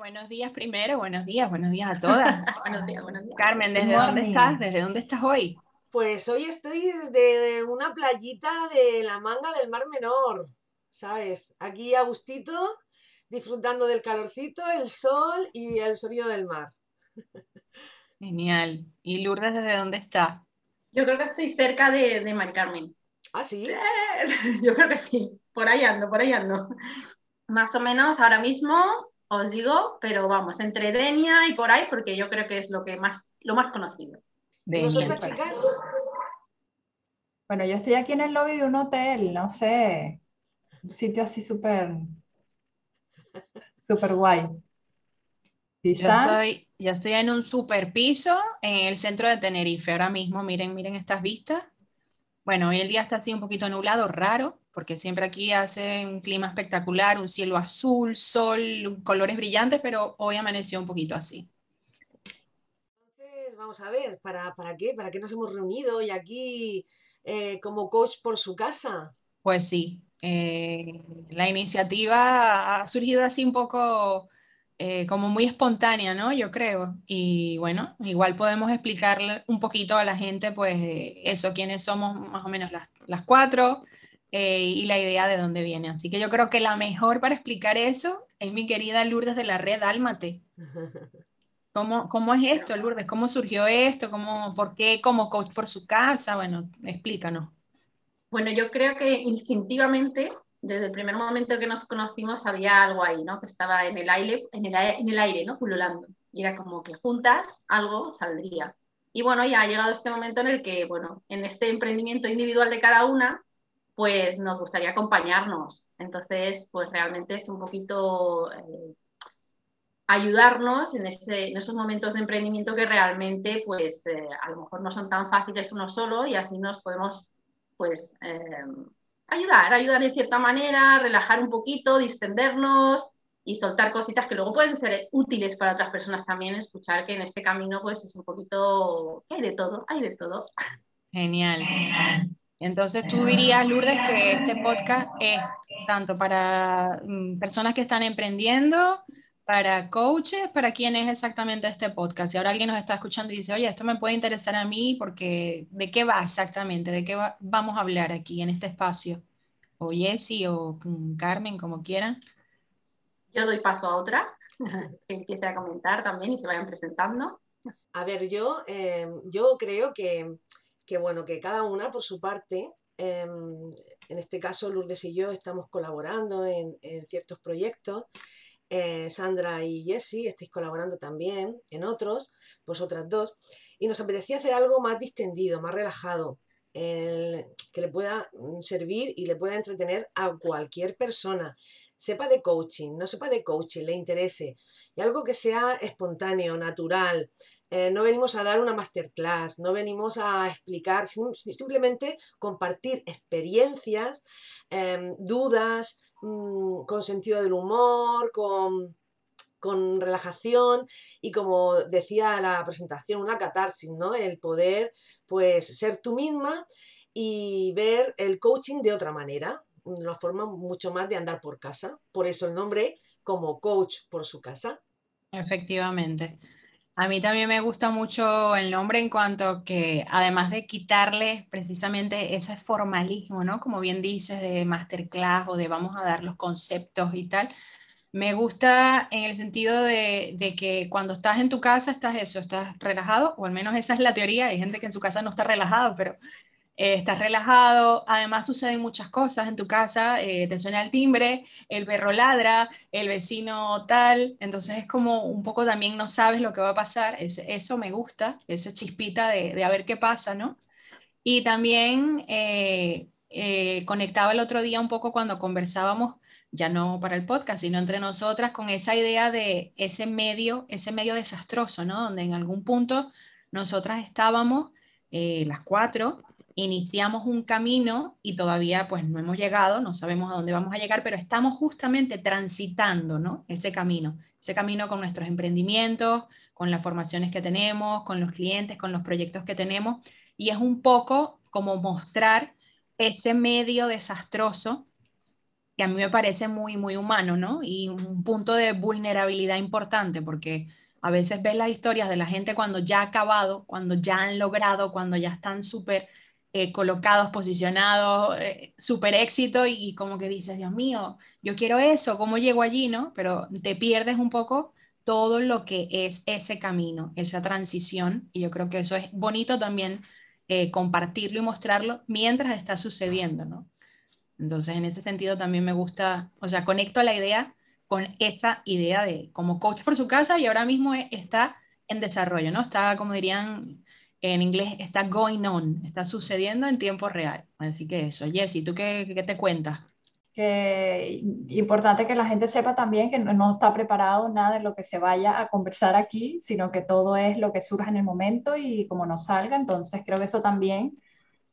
Bueno, buenos días primero, buenos días, buenos días a todas. buenos días, buenos días. Carmen, ¿desde dónde estás? ¿Desde dónde estás hoy? Pues hoy estoy desde una playita de la manga del Mar Menor, ¿sabes? Aquí a gustito, disfrutando del calorcito, el sol y el sonido del mar. Genial. ¿Y Lourdes desde dónde está? Yo creo que estoy cerca de, de Mari Carmen. ¿Ah, sí? Yo creo que sí. Por ahí ando, por ahí ando. Más o menos ahora mismo os digo, pero vamos, entre Denia y por ahí, porque yo creo que es lo que más, lo más conocido. ¿Y vosotras, chicas? Bueno, yo estoy aquí en el lobby de un hotel, no sé, un sitio así súper, súper guay. ¿Y Yo estoy, yo estoy en un super piso en el centro de Tenerife ahora mismo. Miren, miren estas vistas. Bueno, hoy el día está así un poquito nublado, raro, porque siempre aquí hace un clima espectacular, un cielo azul, sol, colores brillantes, pero hoy amaneció un poquito así. Entonces, vamos a ver, ¿para, para qué? ¿Para qué nos hemos reunido y aquí eh, como coach por su casa? Pues sí, eh, la iniciativa ha surgido así un poco eh, como muy espontánea, ¿no? Yo creo. Y bueno, igual podemos explicarle un poquito a la gente, pues, eh, eso, quiénes somos más o menos las, las cuatro eh, y la idea de dónde viene. Así que yo creo que la mejor para explicar eso es mi querida Lourdes de la red Álmate. ¿Cómo, ¿Cómo es esto, Lourdes? ¿Cómo surgió esto? ¿Cómo, ¿Por qué como coach por su casa? Bueno, explícanos. Bueno, yo creo que instintivamente, desde el primer momento que nos conocimos, había algo ahí, ¿no? Que estaba en el aire, en el, en el aire, ¿no? Pululando. Y era como que juntas algo saldría. Y bueno, ya ha llegado este momento en el que, bueno, en este emprendimiento individual de cada una, pues nos gustaría acompañarnos. Entonces, pues realmente es un poquito eh, ayudarnos en, ese- en esos momentos de emprendimiento que realmente, pues eh, a lo mejor no son tan fáciles uno solo y así nos podemos, pues, eh, ayudar, ayudar en cierta manera, relajar un poquito, distendernos y soltar cositas que luego pueden ser útiles para otras personas también, escuchar que en este camino, pues es un poquito, hay de todo, hay de todo. Genial. Entonces tú dirías, Lourdes, que este podcast es tanto para mm, personas que están emprendiendo, para coaches, para quién es exactamente este podcast. Si ahora alguien nos está escuchando y dice, oye, esto me puede interesar a mí porque ¿de qué va exactamente? ¿De qué va- vamos a hablar aquí en este espacio? O Jessy o mm, Carmen, como quieran. Yo doy paso a otra, que empiece a comentar también y se vayan presentando. A ver, yo, eh, yo creo que, que, bueno, que cada una por su parte, em, en este caso Lourdes y yo estamos colaborando en, en ciertos proyectos. eh, Sandra y Jessie estáis colaborando también en otros, vosotras dos, y nos apetecía hacer algo más distendido, más relajado, el- que le pueda mm, servir y le pueda entretener a cualquier persona, sepa de coaching, no sepa de coaching, le interese, y algo que sea espontáneo, natural, eh, no venimos a dar una masterclass, no venimos a explicar, sim- simplemente compartir experiencias, em, dudas, mm, con sentido del humor, con, con relajación y como decía la presentación, una catarsis, ¿no? El poder, pues, ser tú misma y ver el coaching de otra manera, una forma mucho más de andar por casa. Por eso el nombre como coach por su casa. Efectivamente. A mí también me gusta mucho el nombre en cuanto que, además de quitarle precisamente ese formalismo, ¿no? Como bien dices, de masterclass o de vamos a dar los conceptos y tal, me gusta en el sentido de, de que cuando estás en tu casa estás eso, estás relajado, o al menos esa es la teoría. Hay gente que en su casa no está relajado, pero eh, estás relajado, además suceden muchas cosas en tu casa, eh, te suena el timbre, el perro ladra, el vecino tal, entonces es como un poco también no sabes lo que va a pasar, es, eso me gusta, esa chispita de, de a ver qué pasa, ¿no? Y también eh, eh, conectaba el otro día un poco cuando conversábamos ya no para el podcast, sino entre nosotras, con esa idea de ese medio, ese medio desastroso, ¿no? Donde en algún punto nosotras estábamos, eh, las cuatro, iniciamos un camino y todavía pues no hemos llegado, no sabemos a dónde vamos a llegar, pero estamos justamente transitando, ¿no? Ese camino, ese camino con nuestros emprendimientos, con las formaciones que tenemos, con los clientes, con los proyectos que tenemos, y es un poco como mostrar ese medio desastroso que a mí me parece muy, muy humano, ¿no? Y un punto de vulnerabilidad importante, porque a veces ves las historias de la gente cuando ya ha acabado, cuando ya han logrado, cuando ya están súper eh, colocados, posicionados, eh, súper éxito y, como que dices, Dios mío, yo quiero eso, ¿cómo llego allí, no? Pero te pierdes un poco todo lo que es ese camino, esa transición y yo creo que eso es bonito también eh, compartirlo y mostrarlo mientras está sucediendo, ¿no? Entonces, en ese sentido también me gusta, o sea, conecto la idea con esa idea de como coach por su casa y ahora mismo está en desarrollo, ¿no? Está, como dirían en inglés, está going on, está sucediendo en tiempo real. Así que eso, Jessy, ¿tú qué, qué te cuentas? Que importante que la gente sepa también que no, está preparado nada de lo que se vaya a conversar aquí, sino que todo es lo que surja en el momento y como nos salga. Entonces creo que eso también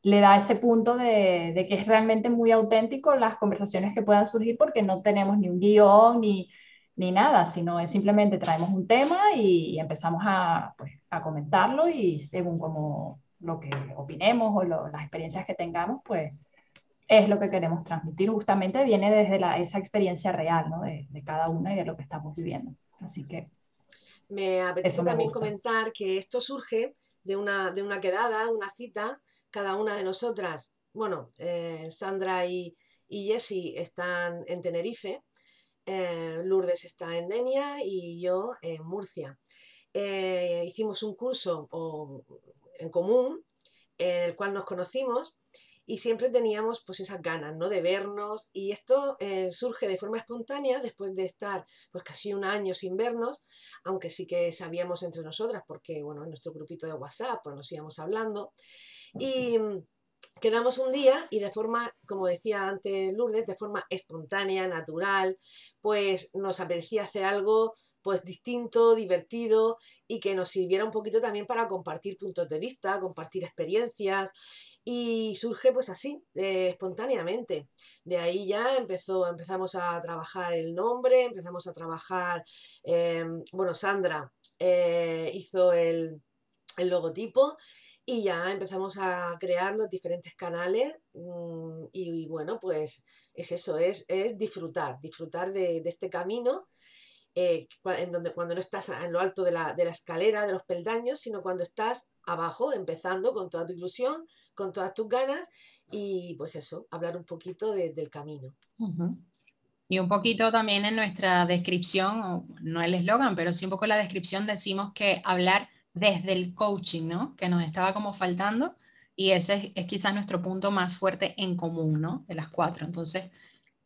le da ese punto de, de, que es realmente muy auténtico las conversaciones que puedan surgir porque no tenemos ni un guion ni, ni nada, sino es simplemente traemos un tema y, empezamos a, pues, a, comentarlo y según como lo que opinemos o lo, las experiencias que tengamos, pues es lo que queremos transmitir. Justamente viene desde la, esa experiencia real ¿no? de, de, cada una y de lo que estamos viviendo. Así que... Me apetece también comentar que esto surge de una, de una quedada, de una cita cada una de nosotras, bueno, eh, Sandra y, y Jessie están en Tenerife, eh, Lourdes está en Denia y yo en Murcia. Eh, hicimos un curso en común en el cual nos conocimos y siempre teníamos pues esas ganas, ¿no? De vernos y esto surge de forma espontánea después de estar pues casi un año sin vernos, aunque sí que sabíamos entre nosotras porque, bueno, en nuestro grupito de WhatsApp pues nos íbamos hablando y quedamos un día y de forma, como decía antes Lourdes, de forma espontánea, natural, pues nos apetecía hacer algo pues distinto, divertido y que nos sirviera un poquito también para compartir puntos de vista, compartir experiencias y surge pues así, eh, espontáneamente. De ahí ya empezó, empezamos a trabajar el nombre, empezamos a trabajar, em, bueno, Sandra eh, hizo el, el logotipo y ya empezamos a crear los diferentes canales mm, y, bueno, pues es eso, es, es disfrutar, disfrutar de, este camino eh, en donde cuando no estás en lo alto de la, escalera, de los peldaños, sino cuando estás abajo, empezando con toda tu ilusión, con todas tus ganas y pues eso, hablar un poquito del camino. Y un poquito también en nuestra descripción, no el eslogan, pero sí un poco la descripción decimos que hablar desde el coaching, ¿no? Que nos estaba como faltando y ese es, quizás nuestro punto más fuerte en común, ¿no? De las cuatro. Entonces,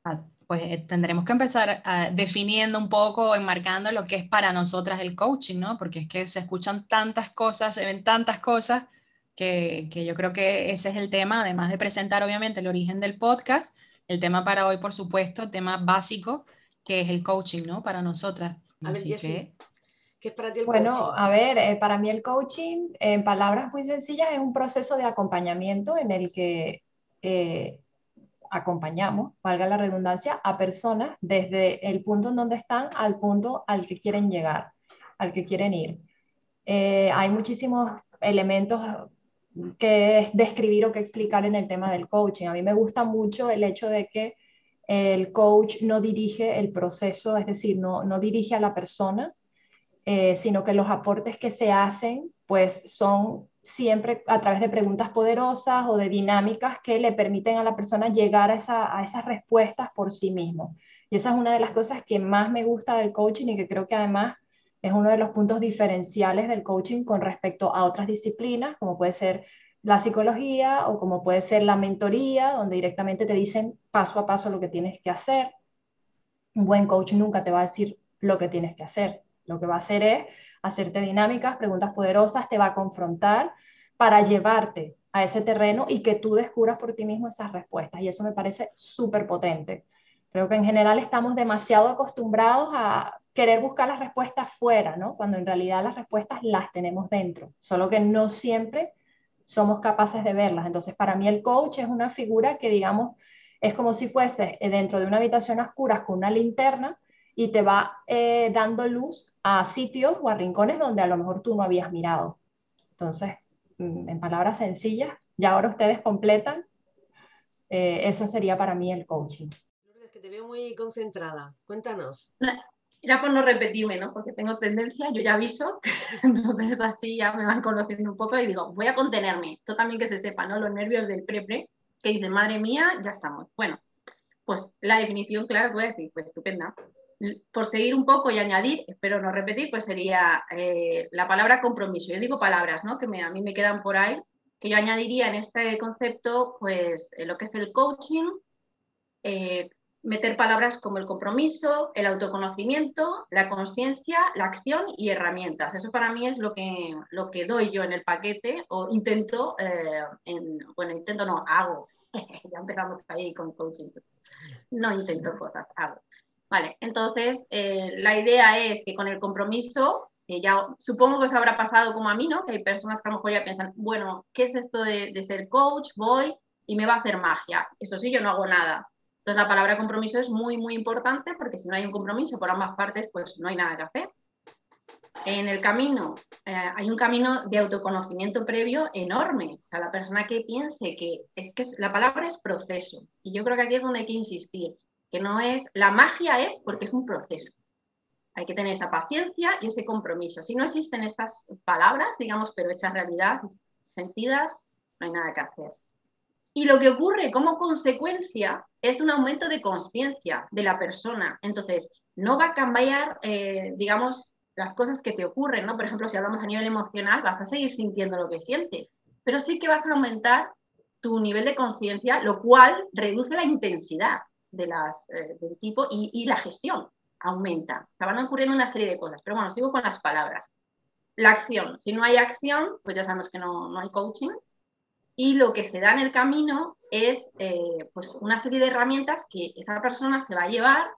ah, pues eh, tendremos que empezar ah, definiendo un poco, enmarcando lo que es para nosotras el coaching, ¿no? Porque es que se escuchan tantas cosas, se ven tantas cosas que, que yo creo que ese es el tema, además de presentar obviamente el origen del podcast, el tema para hoy, por supuesto, el tema básico, que es el coaching, ¿no? Para nosotras. Así que... ¿Qué es para ti el bueno, coaching? Bueno, a ver, eh, para mí el coaching, en palabras muy sencillas, es un proceso de acompañamiento en el que eh, acompañamos, valga la redundancia, a personas desde el punto en donde están al punto al que quieren llegar, al que quieren ir. Eh, hay muchísimos elementos que describir o que explicar en el tema del coaching. A mí me gusta mucho el hecho de que el coach no dirige el proceso, es decir, no, no dirige a la persona, eh, sino que los aportes que se hacen pues son siempre a través de preguntas poderosas o de dinámicas que le permiten a la persona llegar a, esas respuestas por sí mismo. Y esa es una de las cosas que más me gusta del coaching y que creo que además es uno de los puntos diferenciales del coaching con respecto a otras disciplinas, como puede ser la psicología o como puede ser la mentoría, donde directamente te dicen paso a paso lo que tienes que hacer. Un buen coach nunca te va a decir lo que tienes que hacer. Lo que va a hacer es hacerte dinámicas, preguntas poderosas, te va a confrontar para llevarte a ese terreno y que tú descubras por ti mismo esas respuestas. Y eso me parece súper potente. Creo que en general estamos demasiado acostumbrados a querer buscar las respuestas fuera, ¿no? Cuando en realidad las respuestas las tenemos dentro, solo que no siempre somos capaces de verlas. Entonces, para mí el coach es una figura que, digamos, es como si fuese eh, dentro de una habitación oscura con una linterna y te va eh, dando luz a sitios o a rincones donde a lo mejor tú no habías mirado. Entonces, mm, en palabras sencillas, ya ahora ustedes completan, eh, eso sería para mí el coaching te veo muy concentrada. Cuéntanos. Era por no repetirme, ¿no? Porque tengo tendencia, yo ya aviso, entonces así ya me van conociendo un poco y digo, voy a contenerme. Esto también que se sepa, ¿no? Los nervios del pre-pre, que dicen, madre mía, ya estamos. Bueno, pues la definición, claro, voy a decir, pues estupenda. Por seguir un poco y añadir, espero no repetir, pues sería eh, la palabra compromiso. Yo digo palabras, ¿no? Que a mí me quedan por ahí, que yo añadiría en este concepto, pues eh, lo que es el coaching, eh, meter palabras como el compromiso, el autoconocimiento, la conciencia, la acción y herramientas. Eso para mí es lo que, lo que doy yo en el paquete o intento, bueno, intento no, hago. ya empezamos ahí con coaching. No intento cosas, hago. Vale, entonces eh, la idea es que con el compromiso, ya supongo que os habrá pasado como a mí, ¿no? Que hay personas que a lo mejor ya piensan, bueno, ¿qué es esto de, de ser coach? Voy y me va a hacer magia. Eso sí, yo no hago nada entonces la palabra compromiso es muy, muy importante porque si no hay un compromiso por ambas partes, pues no hay nada que hacer. En el camino, eh, hay un camino de autoconocimiento previo enorme. O sea, la persona que piense que es que la palabra es proceso. Y yo creo que aquí es donde hay que insistir, que no es, la magia es porque es un proceso. Hay que tener esa paciencia y ese compromiso. Si no existen estas palabras, digamos, pero hechas realidad, sentidas, no hay nada que hacer. Y lo que ocurre como consecuencia es un aumento de conciencia de la persona. Entonces, no va a cambiar, eh, digamos, las cosas que te ocurren, ¿no? Por ejemplo, si hablamos a nivel emocional, vas a seguir sintiendo lo que sientes, pero sí que vas a aumentar tu nivel de conciencia, lo cual reduce la intensidad de las, eh, del tipo y, la gestión aumenta. O sea, van ocurriendo una serie de cosas, pero bueno, sigo con las palabras. La acción, si no hay acción, pues ya sabemos que no, no hay coaching, y lo que se da en el camino es eh, pues una serie de herramientas que esa persona se va a llevar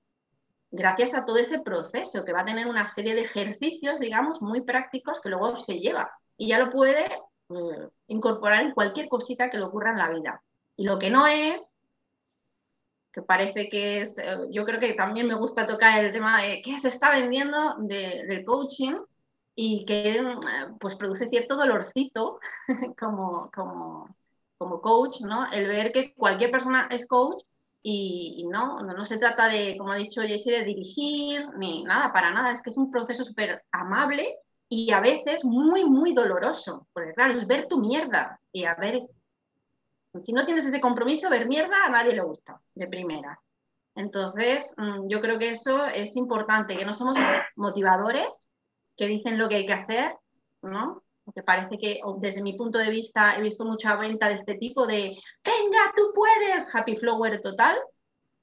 gracias a todo ese proceso, que va a tener una serie de ejercicios, digamos, muy prácticos que luego se lleva y ya lo puede eh, incorporar en cualquier cosita que le ocurra en la vida. Y lo que no es, que parece que es, eh, yo creo que también me gusta tocar el tema de qué se está vendiendo del coaching, y que mm, pues produce cierto dolorcito como, como, como coach, ¿no? El ver que cualquier persona es coach y, no, no, se trata de, como ha dicho Jessie, de dirigir ni nada, para nada, es que es un proceso súper amable y a veces muy, muy doloroso, porque claro, es ver tu mierda y a ver, si no tienes ese compromiso, ver mierda a nadie le gusta, de primeras. Entonces, mm, yo creo que eso es importante, que no somos motivadores, que dicen lo que hay que hacer, ¿no? Porque parece que desde mi punto de vista he visto mucha venta de este tipo de, venga, tú puedes, happy flower total,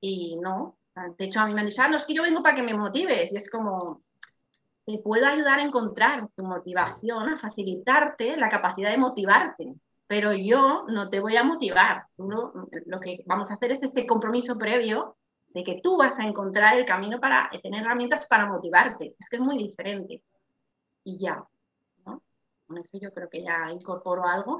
y no. De hecho, a mí me han dicho, ah, no, es que yo vengo para que me motives, y es como, te puedo ayudar a encontrar tu motivación, a facilitarte la capacidad de motivarte, pero yo no te voy a motivar. lo que vamos a hacer es este compromiso previo de que tú vas a encontrar el camino para tener herramientas para motivarte. Es que es muy diferente y ya. ¿no? Con eso yo creo que ya incorporo algo.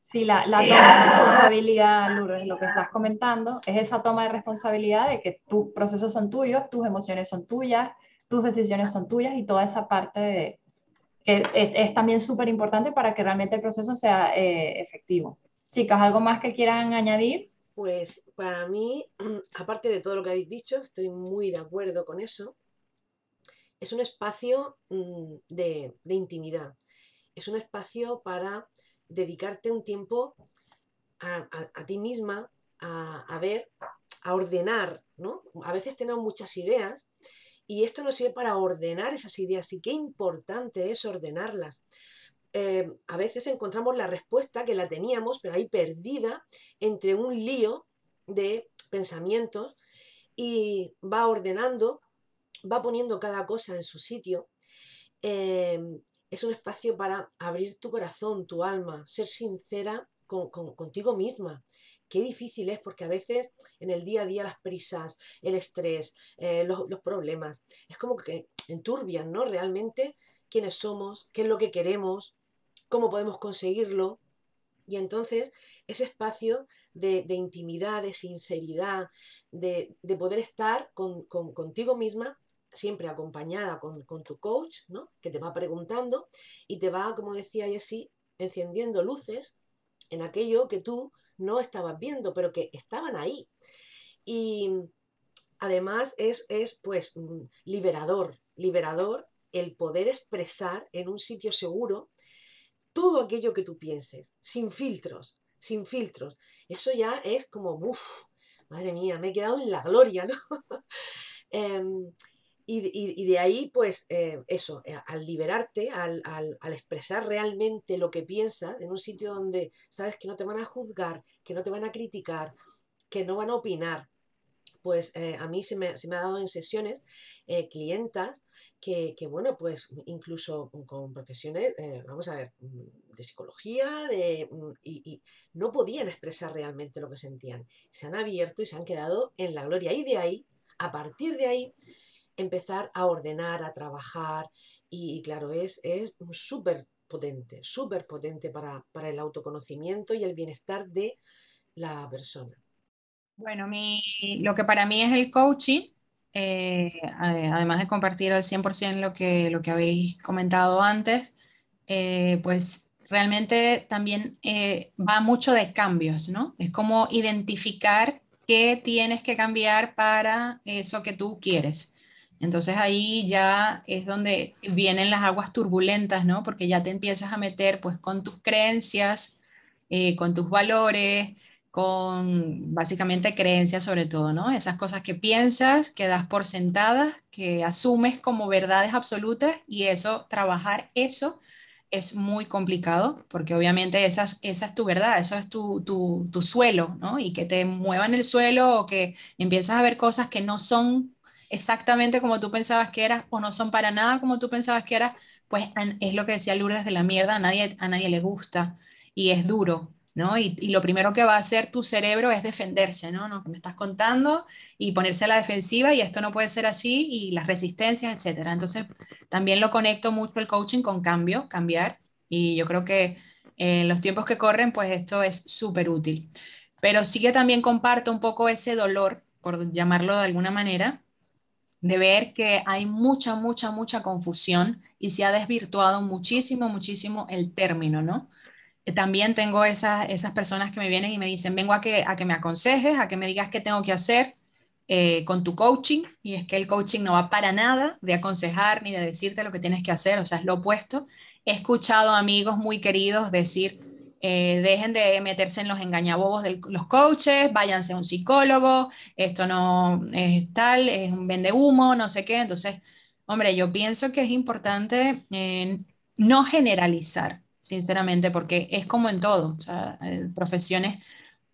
Sí, la, la toma de responsabilidad, Lourdes, lo que estás comentando, es esa toma de responsabilidad de que tus procesos son tuyos, tus emociones son tuyas, tus decisiones son tuyas y toda esa parte de, que es, también súper importante para que realmente el proceso sea eh, efectivo. Chicas, ¿algo más que quieran añadir? Pues para mí, aparte de todo lo que habéis dicho, estoy muy de acuerdo con eso es un espacio mm, de, intimidad, es un espacio para dedicarte un tiempo a, ti misma, a, ver, a ordenar, ¿no? A veces tenemos muchas ideas y esto nos sirve para ordenar esas ideas y qué importante es ordenarlas. Eh, a veces encontramos la respuesta que la teníamos, pero ahí perdida entre un lío de pensamientos y va ordenando va poniendo cada cosa en su sitio. Em, es un espacio para abrir tu corazón, tu alma, ser sincera con, contigo misma, qué difícil es porque a veces en el día a día las prisas, el estrés, eh, los, los, problemas, es como que enturbian, ¿no? Realmente quiénes somos, qué es lo que queremos, cómo podemos conseguirlo. Y entonces ese espacio de, intimidad, de sinceridad, de, poder estar con, contigo misma, siempre acompañada con, tu coach, ¿no? que te va preguntando y te va, como decía Jessie, encendiendo luces en aquello que tú no estabas viendo, pero que estaban ahí. Y además es, es pues mm, liberador, liberador el poder expresar en un sitio seguro todo aquello que tú pienses, sin filtros, sin filtros. Eso ya es como, uff, madre mía, me he quedado en la gloria, ¿no? Em, y, de ahí, pues, eh, eso, eh, al liberarte, al, al, expresar realmente lo que piensas en un sitio donde sabes que no te van a juzgar, que no te van a criticar, que no van a opinar, pues eh, a mí se me, se me, ha dado en sesiones clientas que, bueno, pues incluso con profesiones, vamos a ver, mm, de psicología, de, mm, y, no podían expresar realmente lo que sentían. Se han abierto y se han quedado en la gloria. Y de ahí, a partir de ahí, empezar a ordenar, a trabajar. Y, claro, es súper potente, súper potente para, para el autoconocimiento y el bienestar de la persona. Bueno, mi, lo que para mí es el coaching eh, además de compartir al 100% lo que, lo que habéis comentado antes, eh, pues realmente también eh, va mucho de cambios, ¿no? Es como identificar qué tienes que cambiar para eso que tú quieres. Entonces ahí ya es donde vienen las aguas turbulentas, ¿no? Porque ya te empiezas a meter pues con tus creencias, con tus valores, con básicamente creencias sobre todo, ¿no? Esas cosas que piensas, que das por sentadas, que asumes como verdades absolutas y eso, trabajar eso es muy complicado porque obviamente esa es, tu verdad, eso es tu, tu, suelo, ¿no? Y que te muevan el suelo o que empiezas a ver cosas que no son exactamente como tú pensabas que eras o no son para nada como tú pensabas que eras, pues es lo que decía Lourdes de la mierda, a nadie, a nadie le gusta y es duro, y, lo primero que va a hacer tu cerebro es defenderse, ¿no? ¿no? Me estás contando y ponerse a la defensiva y esto no puede ser así y las resistencias, etcétera. Entonces, también lo conecto mucho el coaching con cambio, cambiar y yo creo que en los tiempos que corren, pues esto es súper útil. Pero sí que también comparto un poco ese dolor, por llamarlo de alguna manera, de ver que hay mucha, mucha, mucha confusión y se ha desvirtuado muchísimo, muchísimo el término, ¿no? también tengo esas, esas personas que me vienen y me dicen, vengo a que, a que me aconsejes, a que me digas qué tengo que hacer eh, con tu coaching. Y es que el coaching no va para nada de aconsejar ni de decirte lo que tienes que hacer, o sea, es lo opuesto. He escuchado amigos muy queridos decir, eh, dejen de meterse en los engañabobos de los coaches, váyanse a un psicólogo, esto no es tal, es un vende humo, no sé qué. Entonces, hombre, yo pienso que es importante eh, no generalizar sinceramente, porque es como en todo, o sea, eh, profesiones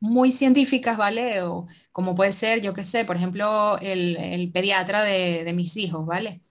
muy científicas, ¿vale? O como puede ser, yo qué sé, por ejemplo, el, pediatra de, mis hijos, ¿vale?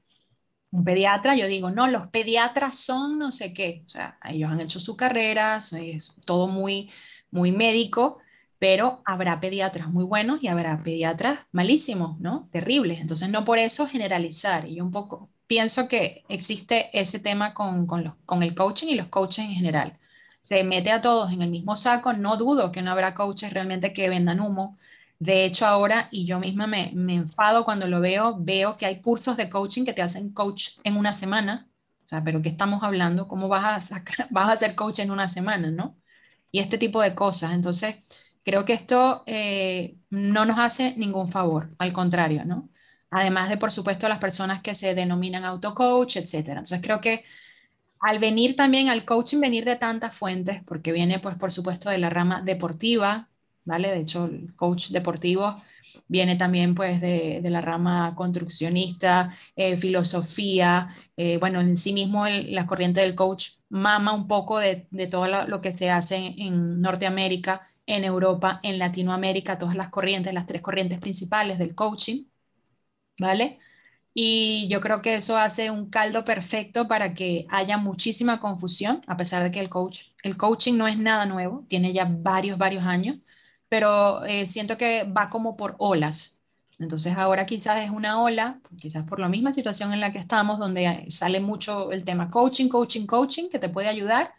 Un pediatra, yo digo, no, los pediatras son no sé qué, o sea, ellos han hecho su carrera, es todo muy, muy médico, pero habrá pediatras muy buenos y habrá pediatras malísimos, ¿no? Terribles. Entonces, no por eso generalizar. Y un poco, pienso que existe ese tema con, con, los, con el coaching y los coaches en general. Se mete a todos en el mismo saco, no dudo que no habrá coaches realmente que vendan humo. De hecho, ahora, y yo misma me, me enfado cuando lo veo, veo que hay cursos de coaching que te hacen coach en una semana. O sea, pero ¿qué estamos hablando? ¿Cómo vas a, sacar, vas a ser coach en una semana, no? Y este tipo de cosas. Entonces, creo que esto eh, no nos hace ningún favor, al contrario, ¿no? además de, por supuesto, las personas que se denominan autocoach, etc. Entonces, creo que al venir también al coaching, venir de tantas fuentes, porque viene, pues, por supuesto, de la rama deportiva, ¿vale? De hecho, el coach deportivo viene también, pues, de, la rama construccionista, eh, filosofía, eh, bueno, en sí mismo la corriente del coach mama un poco de, todo lo, que se hace en Norteamérica, en Europa, en Latinoamérica, todas las corrientes, las tres corrientes principales del coaching. ¿vale? Y yo creo que eso hace un caldo perfecto para que haya muchísima confusión, a pesar de que el, coach, el coaching no es nada nuevo, tiene ya varios, varios años, pero eh, siento que va como por olas. Entonces ahora quizás es una ola, quizás por la misma situación en la que estamos, donde sale mucho el tema coaching, coaching, coaching, que te puede ayudar,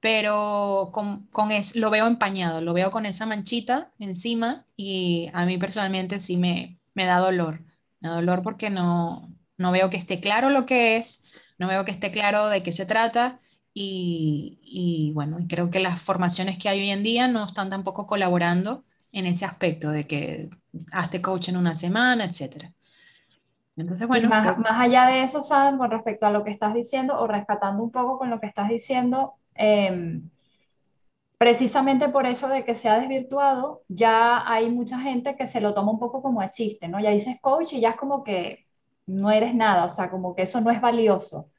pero con, con es, lo veo empañado, lo veo con esa manchita encima y a mí personalmente sí me, me da dolor. Me da dolor porque no, no veo que esté claro lo que es, no veo que esté claro de qué se trata y, y, bueno, creo que las formaciones que hay hoy en día no están tampoco colaborando en ese aspecto de que hazte coach en una semana, etc. Entonces, bueno. Más, más, allá de eso, Sam, con respecto a lo que estás diciendo o rescatando un poco con lo que estás diciendo, em, precisamente por eso de que se ha desvirtuado, ya hay mucha gente que se lo toma un poco como a chiste, ¿no? Ya dices coach y ya es como que no eres nada, o sea, como que eso no es valioso.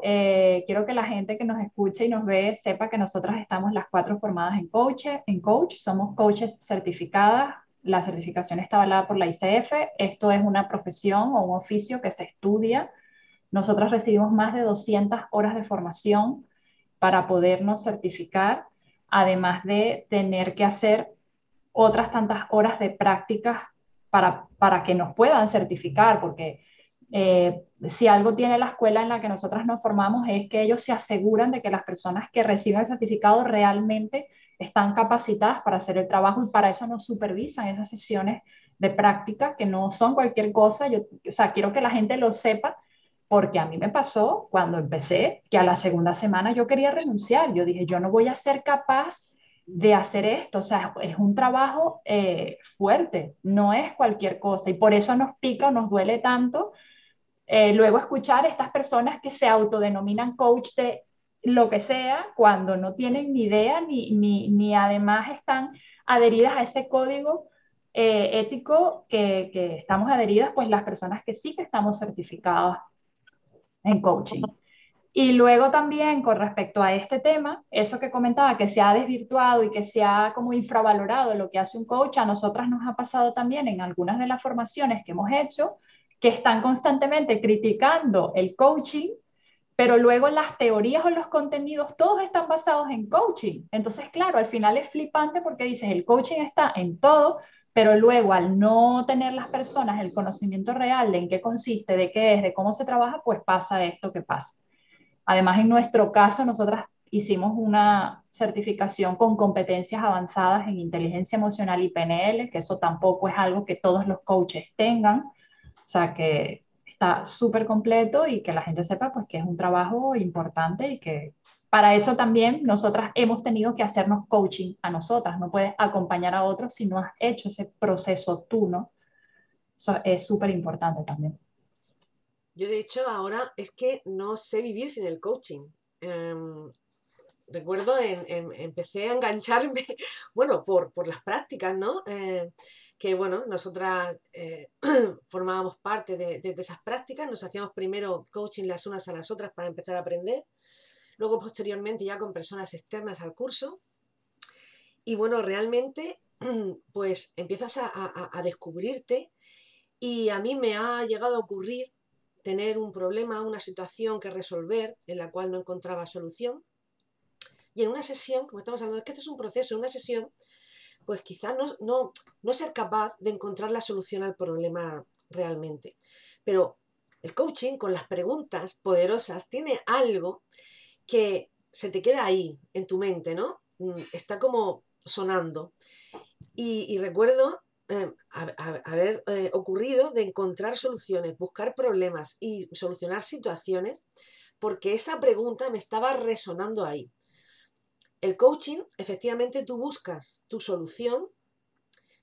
Eh, quiero que la gente que nos escuche y nos ve sepa que nosotras estamos las cuatro formadas en coach, en coach, somos coaches certificadas, la certificación está avalada por la ICF, esto es una profesión o un oficio que se estudia. Nosotras recibimos más de 200 horas de formación para podernos certificar, además de tener que hacer otras tantas horas de prácticas para, para que nos puedan certificar, porque eh, si algo tiene la escuela en la que nosotras nos formamos es que ellos se aseguran de que las personas que reciben el certificado realmente están capacitadas para hacer el trabajo y para eso nos supervisan esas sesiones de práctica que no son cualquier cosa. Yo, o sea, quiero que la gente lo sepa porque a mí me pasó cuando empecé que a la segunda semana yo quería renunciar. Yo dije, yo no voy a ser capaz de hacer esto. O sea, es un trabajo eh, fuerte, no es cualquier cosa. Y por eso nos pica, nos duele tanto eh, luego escuchar a estas personas que se autodenominan coach de lo que sea, cuando no tienen ni idea ni, ni, ni además están adheridas a ese código eh, ético que, que, estamos adheridas, pues las personas que sí que estamos certificadas en coaching. Y luego también con respecto a este tema, eso que comentaba, que se ha desvirtuado y que se ha como infravalorado lo que hace un coach, a nosotras nos ha pasado también en algunas de las formaciones que hemos hecho, que están constantemente criticando el coaching, pero luego las teorías o los contenidos todos están basados en coaching. Entonces, claro, al final es flipante porque dices, el coaching está en todo, pero luego al no tener las personas el conocimiento real de en qué consiste, de qué es, de cómo se trabaja, pues pasa esto que pasa. Además, en nuestro caso, nosotras hicimos una certificación con competencias avanzadas en inteligencia emocional y PNL, que eso tampoco es algo que todos los coaches tengan. O sea que está súper completo y que la gente sepa pues que es un trabajo importante y que para eso también nosotras hemos tenido que hacernos coaching a nosotras. No puedes acompañar a otros si no has hecho ese proceso tú, ¿no? Eso es súper importante también. Yo de hecho ahora es que no sé vivir sin el coaching. Em, recuerdo, en, empecé a engancharme, bueno, por, por las prácticas, ¿no? Eh, que bueno, nosotras eh, formábamos parte de, esas prácticas, nos hacíamos primero coaching las unas a las otras para empezar a aprender, luego posteriormente ya con personas externas al curso. Y bueno, realmente pues empiezas a, descubrirte y a mí me ha llegado a ocurrir tener un problema, una situación que resolver en la cual no encontraba solución. Y en una sesión, como estamos hablando, es que esto es un proceso, una sesión pues quizá no, no, ser capaz de encontrar la solución al problema realmente. Pero el coaching con las preguntas poderosas tiene algo que se te queda ahí en tu mente, ¿no? Mm, está como sonando. Y, recuerdo eh, haber eh, ocurrido de encontrar soluciones, buscar problemas y solucionar situaciones porque esa pregunta me estaba resonando ahí. El coaching, efectivamente, tú buscas tu solución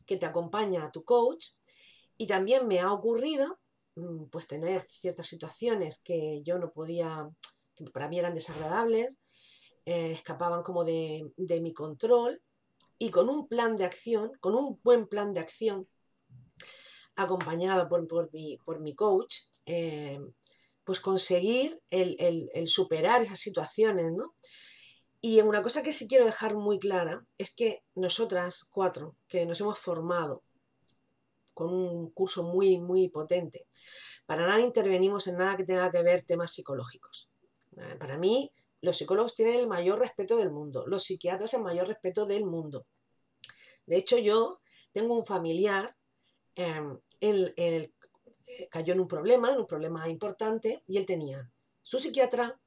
que te acompaña a tu coach y también me ha ocurrido mm, pues tener ciertas situaciones que yo no podía, que para mí eran desagradables, eh, escapaban como de, mi control y con un plan de acción, con un buen plan de acción, acompañado por, por, mi, por mi, coach, eh, pues conseguir el, el, superar esas situaciones, ¿no? Y una cosa que sí quiero dejar muy clara es que nosotras cuatro, que nos hemos formado con un curso muy, muy potente, para nada intervenimos en nada que tenga que ver temas psicológicos. Eh, para mí, los psicólogos tienen el mayor respeto del mundo, los psiquiatras el mayor respeto del mundo. De hecho, yo tengo un familiar, él, él cayó en un problema, en un problema importante, y él tenía su psiquiatra,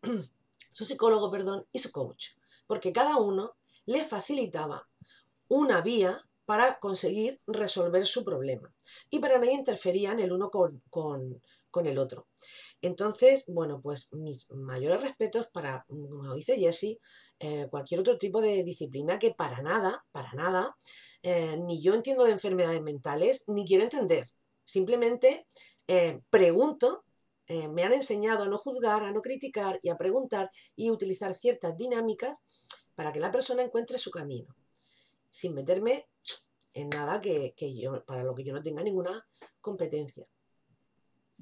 su psicólogo, perdón, y su coach, porque cada uno le facilitaba una vía para conseguir resolver su problema y para nadie interferían el uno con, el otro. Entonces, bueno, pues mis mayores respetos para, como dice Jessie, eh, cualquier otro tipo de disciplina que para nada, para nada, eh, ni yo entiendo de enfermedades mentales, ni quiero entender. Simplemente eh, pregunto eh, me han enseñado a no juzgar, a no criticar y a preguntar y utilizar ciertas dinámicas para que la persona encuentre su camino, sin meterme en nada que, yo, para lo que yo no tenga ninguna competencia.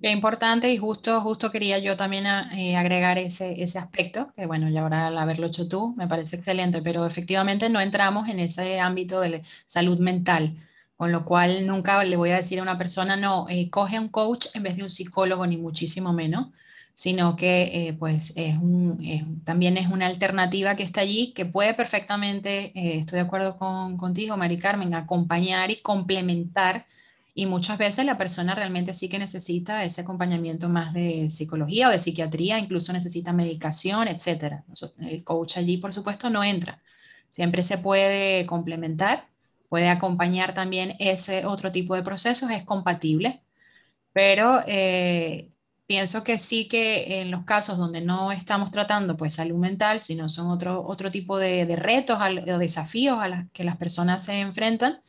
Qué importante y justo, justo quería yo también eh, agregar ese, ese aspecto, que bueno, ya ahora al haberlo hecho tú, me parece excelente, pero efectivamente no entramos en ese ámbito de salud mental con lo cual nunca le voy a decir a una persona, no, eh, coge un coach en vez de un psicólogo, ni muchísimo menos, sino que eh, pues es también es una alternativa que está allí, que puede perfectamente, eh, estoy de acuerdo con, contigo, Mari Carmen, acompañar y complementar. Y muchas veces la persona realmente sí que necesita ese acompañamiento más de psicología o de psiquiatría, incluso necesita medicación, etc. El coach allí, por supuesto, no entra. Siempre se puede complementar puede acompañar también ese otro tipo de procesos, es compatible, pero eh, pienso que sí que en los casos donde no estamos tratando pues salud mental, sino son otro, otro tipo de, retos o desafíos a los que las personas se enfrentan,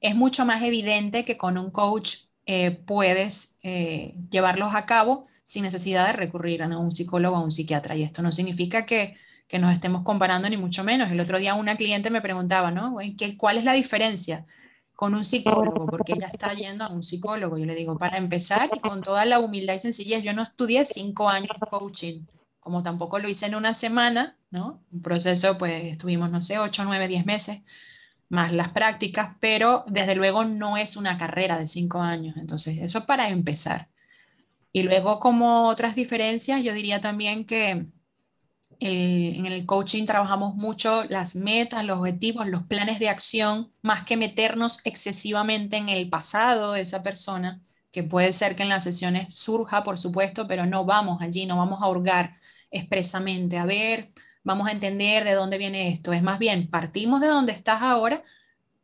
es mucho más evidente que con un coach eh, puedes eh, llevarlos a cabo sin necesidad de recurrir a un psicólogo o a un psiquiatra. Y esto no significa que que nos estemos comparando, ni mucho menos. El otro día una cliente me preguntaba, ¿no? ¿Qué, ¿Cuál es la diferencia con un psicólogo? Porque ella está yendo a un psicólogo. Yo le digo, para empezar, con toda la humildad y sencillez, yo no estudié cinco años de coaching, como tampoco lo hice en una semana, ¿no? Un proceso, pues estuvimos, no sé, ocho, nueve, diez meses más las prácticas, pero desde luego no es una carrera de cinco años. Entonces, eso para empezar. Y luego, como otras diferencias, yo diría también que en el coaching trabajamos mucho las metas, los objetivos, los planes de acción, más que meternos excesivamente en el pasado de esa persona, que puede ser que en las sesiones surja, por supuesto, pero no vamos allí, no vamos a hurgar expresamente, a ver, vamos a entender de dónde viene esto. Es más bien, partimos de donde estás ahora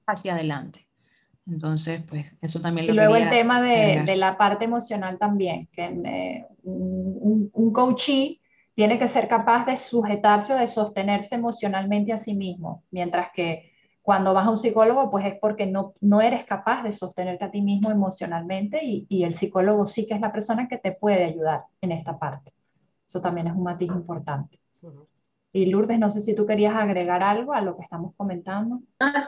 hacia adelante. Entonces, pues eso también lo Y luego el tema de, la parte emocional también, que eh, un, un coachee tiene que ser capaz de sujetarse o de sostenerse emocionalmente a sí mismo, mientras que cuando vas a un psicólogo, pues es porque no, no eres capaz de sostenerte a ti mismo emocionalmente y, y el psicólogo sí que es la persona que te puede ayudar en esta parte. Eso también es un matiz importante. Y Lourdes, no sé si tú querías agregar algo a lo que estamos comentando.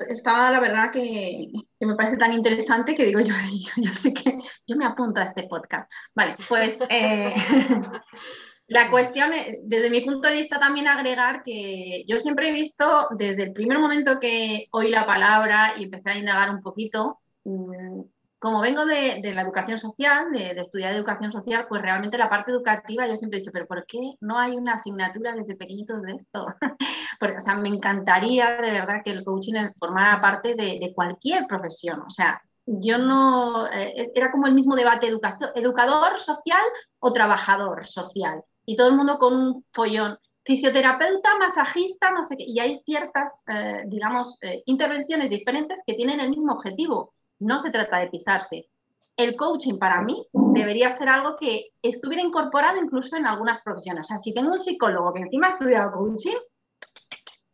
Estaba la verdad que, que me parece tan interesante que digo yo, yo, sé que yo me apunto a este podcast. Vale, pues eh, La cuestión, eh, desde mi punto de vista, también agregar que yo siempre he visto, desde el primer momento que oí la palabra y empecé a indagar un poquito, mm, como vengo de, la educación social, de, estudiar educación social, pues realmente la parte educativa yo siempre he dicho, pero ¿por qué no hay una asignatura desde pequeñitos de esto? Porque, o sea, me encantaría de verdad que el coaching formara parte de, cualquier profesión. O sea, yo no, eh, era como el mismo debate, educador social o trabajador social y todo el mundo con un follón. Fisioterapeuta, masajista, no sé qué. Y hay ciertas, eh, digamos, eh, intervenciones diferentes que tienen el mismo objetivo. No se trata de pisarse. El coaching para mí debería ser algo que estuviera incorporado incluso en algunas profesiones. O sea, si tengo un psicólogo que encima ha estudiado coaching,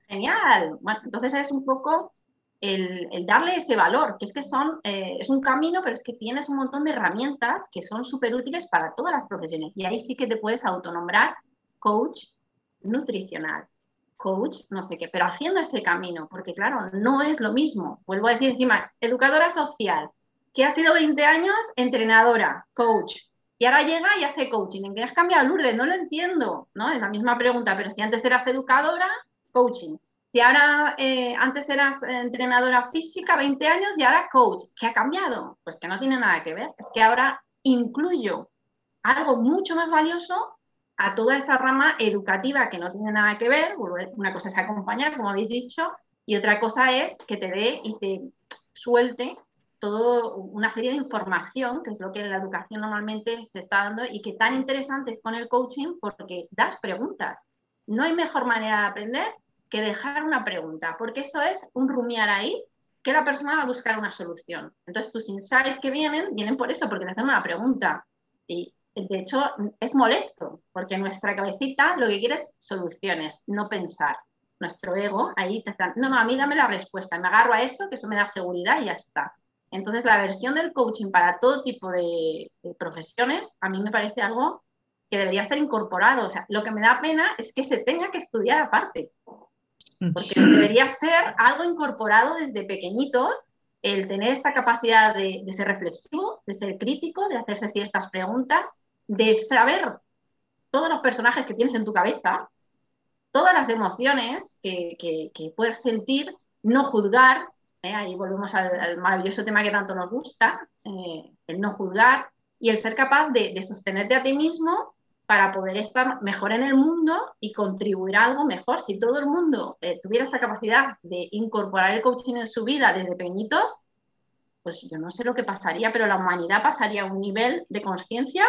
genial. Bueno, entonces es un poco el, darle ese valor, que es que son, eh, es un camino, pero es que tienes un montón de herramientas que son súper útiles para todas las profesiones. Y ahí sí que te puedes autonombrar coach nutricional, coach, no sé qué, pero haciendo ese camino, porque claro, no es lo mismo. Vuelvo a decir encima, educadora social, que ha sido 20 años entrenadora, coach, y ahora llega y hace coaching. ¿En qué has cambiado, Lourdes? No lo entiendo, ¿no? Es la misma pregunta, pero si antes eras educadora, coaching. Si ahora eh, antes eras entrenadora física, 20 años, y ahora coach, ¿qué ha cambiado? Pues que no tiene nada que ver. Es que ahora incluyo algo mucho más valioso a toda esa rama educativa que no tiene nada que ver. Una cosa es acompañar, como habéis dicho, Y otra cosa es que te dé y te suelte toda una serie de información, que es lo que en la educación normalmente se está dando y que tan interesante es con el coaching porque das preguntas. No hay mejor manera de aprender que dejar una pregunta, porque eso es un rumiar ahí que la persona va a buscar una solución. Entonces tus insights que vienen, vienen por eso, porque te hacen una pregunta. Y de hecho es molesto, porque nuestra cabecita lo que quiere es soluciones, no pensar. Nuestro ego ahí te está, no, no, a mí dame la respuesta, me agarro a eso, que eso me da seguridad y ya está. Entonces, la versión del coaching para todo tipo de, profesiones, a mí me parece algo que debería estar incorporado. O sea, lo que me da pena es que se tenga que estudiar aparte, porque debería ser algo incorporado desde pequeñitos, el tener esta capacidad de, ser reflexivo, de ser crítico, de hacerse ciertas preguntas, de saber todos los personajes que tienes en tu cabeza, todas las emociones que, puedes sentir, no juzgar, ¿eh? ahí volvemos al, maravilloso tema que tanto nos gusta, eh, el no juzgar y el ser capaz de, sostenerte a ti mismo para poder estar mejor en el mundo y contribuir a algo mejor. Si todo el mundo eh, tuviera esta capacidad de incorporar el coaching en su vida desde pequeñitos, pues yo no sé lo que pasaría, pero la humanidad pasaría a un nivel de conciencia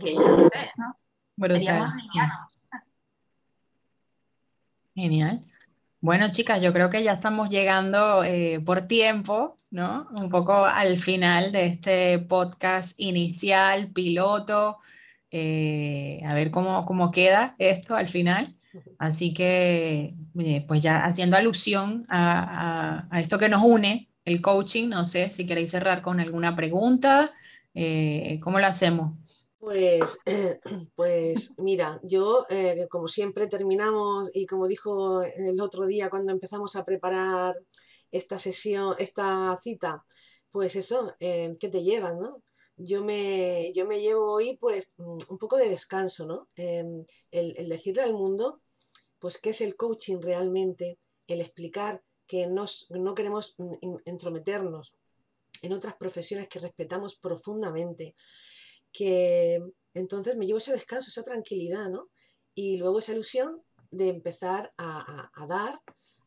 que yo no sé, ¿no? Genial. Bueno, chicas, yo creo que ya estamos llegando eh, por tiempo, ¿no? Un poco al final de este podcast inicial, piloto, eh, a ver cómo, cómo queda esto al final. Así que, pues ya haciendo alusión a, esto que nos une, el coaching, no sé si queréis cerrar con alguna pregunta, eh, ¿cómo lo hacemos? Pues, pues mira, yo eh, como siempre terminamos y como dijo el otro día cuando empezamos a preparar esta sesión, esta cita, pues eso, eh, ¿qué te llevas, no? Yo me, yo me llevo hoy pues un poco de descanso, ¿no? Em, el, decirle al mundo pues qué es el coaching realmente, el explicar que no queremos entrometernos en otras profesiones que respetamos profundamente que entonces me llevo ese descanso, esa tranquilidad, ¿no? Y luego esa ilusión de empezar a, dar,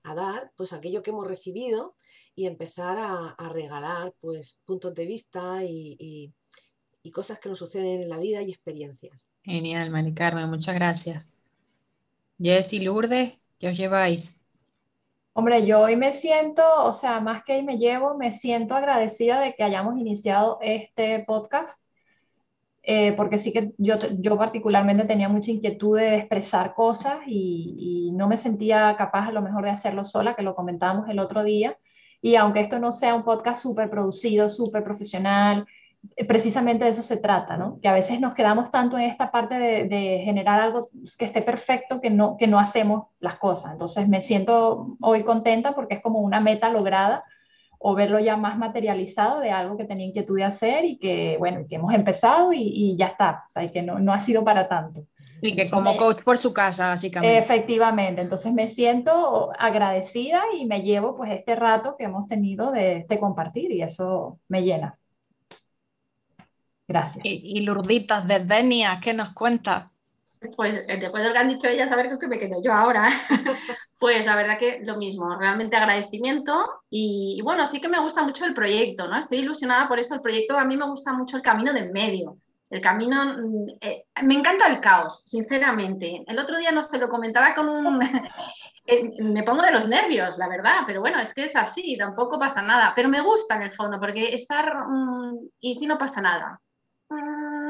a dar, pues aquello que hemos recibido y empezar a, regalar, pues, puntos de vista y, cosas que nos suceden en la vida y experiencias. Genial, Mari Carmen, muchas gracias. Jessy Lourdes, ¿qué os lleváis? Hombre, yo hoy me siento, o sea, más que hoy me llevo, me siento agradecida de que hayamos iniciado este podcast eh, porque sí que yo, yo particularmente tenía mucha inquietud de expresar cosas y, no me sentía capaz a lo mejor de hacerlo sola, que lo comentábamos el otro día. Y aunque esto no sea un podcast súper producido, súper profesional, eh, precisamente de eso se trata, ¿no? Que a veces nos quedamos tanto en esta parte de, de, generar algo que esté perfecto que no, que no hacemos las cosas. Entonces me siento hoy contenta porque es como una meta lograda o verlo ya más materializado de algo que tenía inquietud de hacer y que, bueno, que hemos empezado y, ya está, o sea, que no, no, ha sido para tanto. Y que como coach por su casa, básicamente. Efectivamente, entonces me siento agradecida y me llevo pues este rato que hemos tenido de, de compartir y eso me llena. Gracias. Y, y Lurditas de Denia, ¿qué nos cuenta? Pues después de lo que han dicho ellas, a ver qué me quedo yo ahora. Pues la verdad que lo mismo, realmente agradecimiento y, bueno, sí que me gusta mucho el proyecto, ¿no? Estoy ilusionada por eso, el proyecto a mí me gusta mucho el camino de medio. El camino, mm, eh, me encanta el caos, sinceramente. El otro día no se lo comentaba con un... Eh, me pongo de los nervios, la verdad, pero bueno, es que es así, tampoco pasa nada. Pero me gusta en el fondo, porque estar... Mm, y si no pasa nada. Mm,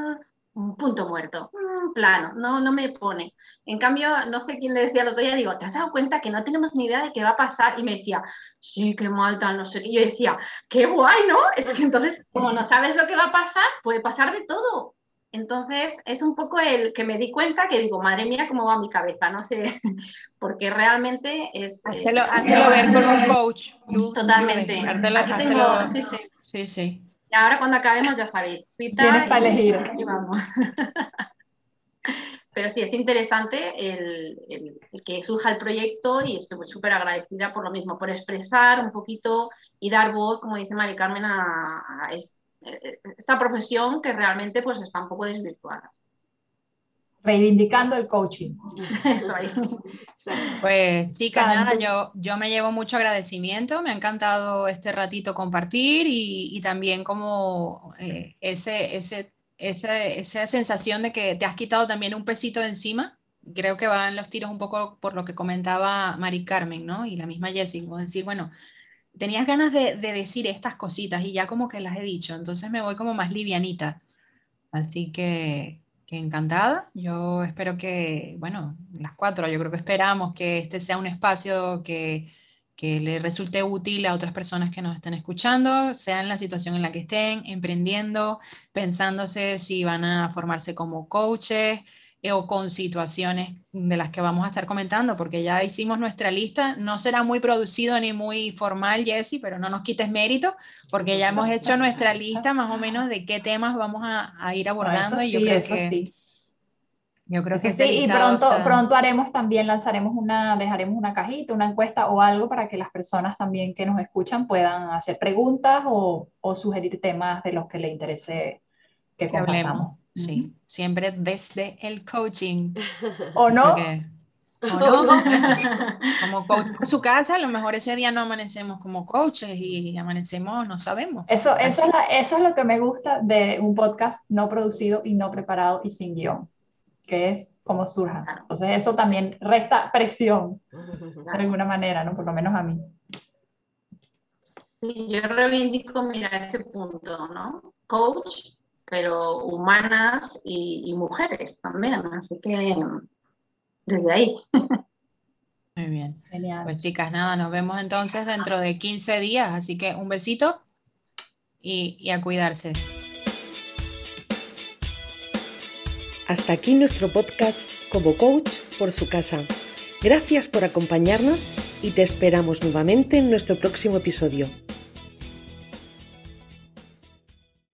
un punto muerto, un plano, no, no me pone. En cambio, no sé quién le decía el otro día, digo, ¿te has dado cuenta que no tenemos ni idea de qué va a pasar? Y me decía, sí, qué mal, tal, no sé qué. Yo decía, qué guay, ¿no? Es que entonces, como no sabes lo que va a pasar, puede pasar de todo. Entonces, es un poco el que me di cuenta que digo, madre mía, cómo va mi cabeza, no sé, porque realmente es... Eh, hazlo, ver con un coach. Totalmente. Aquí tengo, sí, sí. Sí, sí ahora cuando acabemos ya sabéis. Tienes para elegir. Pero sí, es interesante el, que surja el proyecto y estoy súper agradecida por lo mismo, por expresar un poquito y dar voz, como dice Mari Carmen, a, esta profesión que realmente pues está un poco desvirtuada. Reivindicando el coaching. Eso ahí. Pues chicas, nada, yo, yo me llevo mucho agradecimiento, me ha encantado este ratito compartir y, también como eh, ese, ese, esa sensación de que te has quitado también un pesito de encima. Creo que van los tiros un poco por lo que comentaba Mari Carmen, ¿no? Y la misma Jessie, como decir, bueno, tenías ganas de, de decir estas cositas y ya como que las he dicho, entonces me voy como más livianita. Así que que encantada. Yo espero que, bueno, las cuatro, yo creo que esperamos que este sea un espacio que, que le resulte útil a otras personas que nos estén escuchando, sea en la situación en la que estén, emprendiendo, pensándose si van a formarse como coaches o con situaciones de las que vamos a estar comentando, porque ya hicimos nuestra lista. No será muy producido ni muy formal, Jesse, pero no nos quites mérito, porque ya hemos hecho nuestra lista más o menos de qué temas vamos a, ir abordando. y yo creo que, sí. Yo creo que sí, y pronto, pronto haremos también, lanzaremos una, dejaremos una cajita, una encuesta o algo para que las personas también que nos escuchan puedan hacer preguntas o, o sugerir temas de los que les interese que, que hablemos. Sí, siempre desde el coaching. ¿O no? ¿O no? como coach en su casa, a lo mejor ese día no amanecemos como coaches y amanecemos, no sabemos. Eso, eso, es, eso es lo que me gusta de un podcast no producido y no preparado y sin guion, que es como surja. Entonces eso también resta presión, de alguna manera, ¿no? Por lo menos a mí. yo reivindico, mira, ese punto, ¿no? Coach pero humanas y, mujeres también, así que desde ahí. Muy bien. Genial. Pues chicas, nada, nos vemos entonces dentro de 15 días, así que un besito y, y a cuidarse. Hasta aquí nuestro podcast como coach por su casa. Gracias por acompañarnos y te esperamos nuevamente en nuestro próximo episodio.